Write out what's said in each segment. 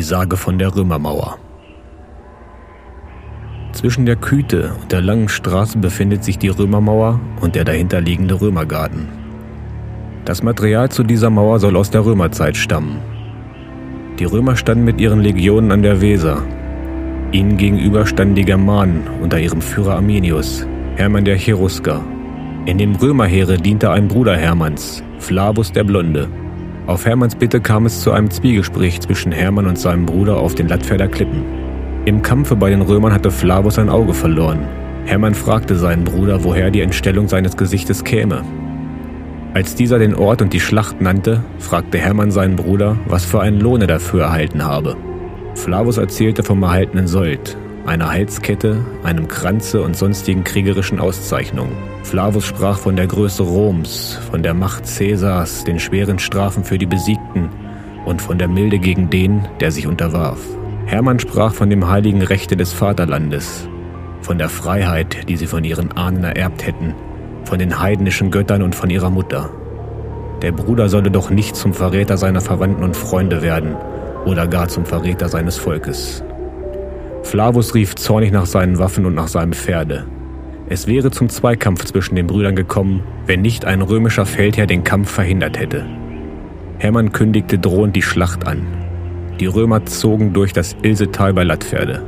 Die Sage von der Römermauer. Zwischen der Küte und der langen Straße befindet sich die Römermauer und der dahinterliegende Römergarten. Das Material zu dieser Mauer soll aus der Römerzeit stammen. Die Römer standen mit ihren Legionen an der Weser. Ihnen gegenüber standen die Germanen unter ihrem Führer Arminius, Hermann der Cherusker. In dem Römerheere diente ein Bruder Hermanns, Flavus der Blonde. Auf Hermanns Bitte kam es zu einem Zwiegespräch zwischen Hermann und seinem Bruder auf den Lattfelder Klippen. Im Kampfe bei den Römern hatte Flavus ein Auge verloren. Hermann fragte seinen Bruder, woher die Entstellung seines Gesichtes käme. Als dieser den Ort und die Schlacht nannte, fragte Hermann seinen Bruder, was für einen Lohn er dafür erhalten habe. Flavus erzählte vom erhaltenen Sold, einer Halskette, einem Kranze und sonstigen kriegerischen Auszeichnungen. Flavus sprach von der Größe Roms, von der Macht Cäsars, den schweren Strafen für die Besiegten und von der Milde gegen den, der sich unterwarf. Hermann sprach von dem heiligen Rechte des Vaterlandes, von der Freiheit, die sie von ihren Ahnen ererbt hätten, von den heidnischen Göttern und von ihrer Mutter. Der Bruder solle doch nicht zum Verräter seiner Verwandten und Freunde werden oder gar zum Verräter seines Volkes. Flavus rief zornig nach seinen Waffen und nach seinem Pferde. Es wäre zum Zweikampf zwischen den Brüdern gekommen, wenn nicht ein römischer Feldherr den Kampf verhindert hätte. Hermann kündigte drohend die Schlacht an. Die Römer zogen durch das Ilsetal bei Lattpferde.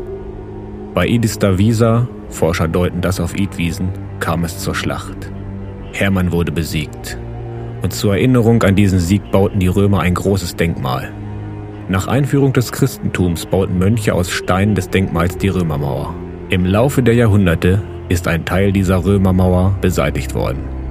Bei Idis Davisa, Forscher deuten das auf Idwiesen, kam es zur Schlacht. Hermann wurde besiegt. Und zur Erinnerung an diesen Sieg bauten die Römer ein großes Denkmal. Nach Einführung des Christentums bauten Mönche aus Steinen des Denkmals die Römermauer. Im Laufe der Jahrhunderte ist ein Teil dieser Römermauer beseitigt worden.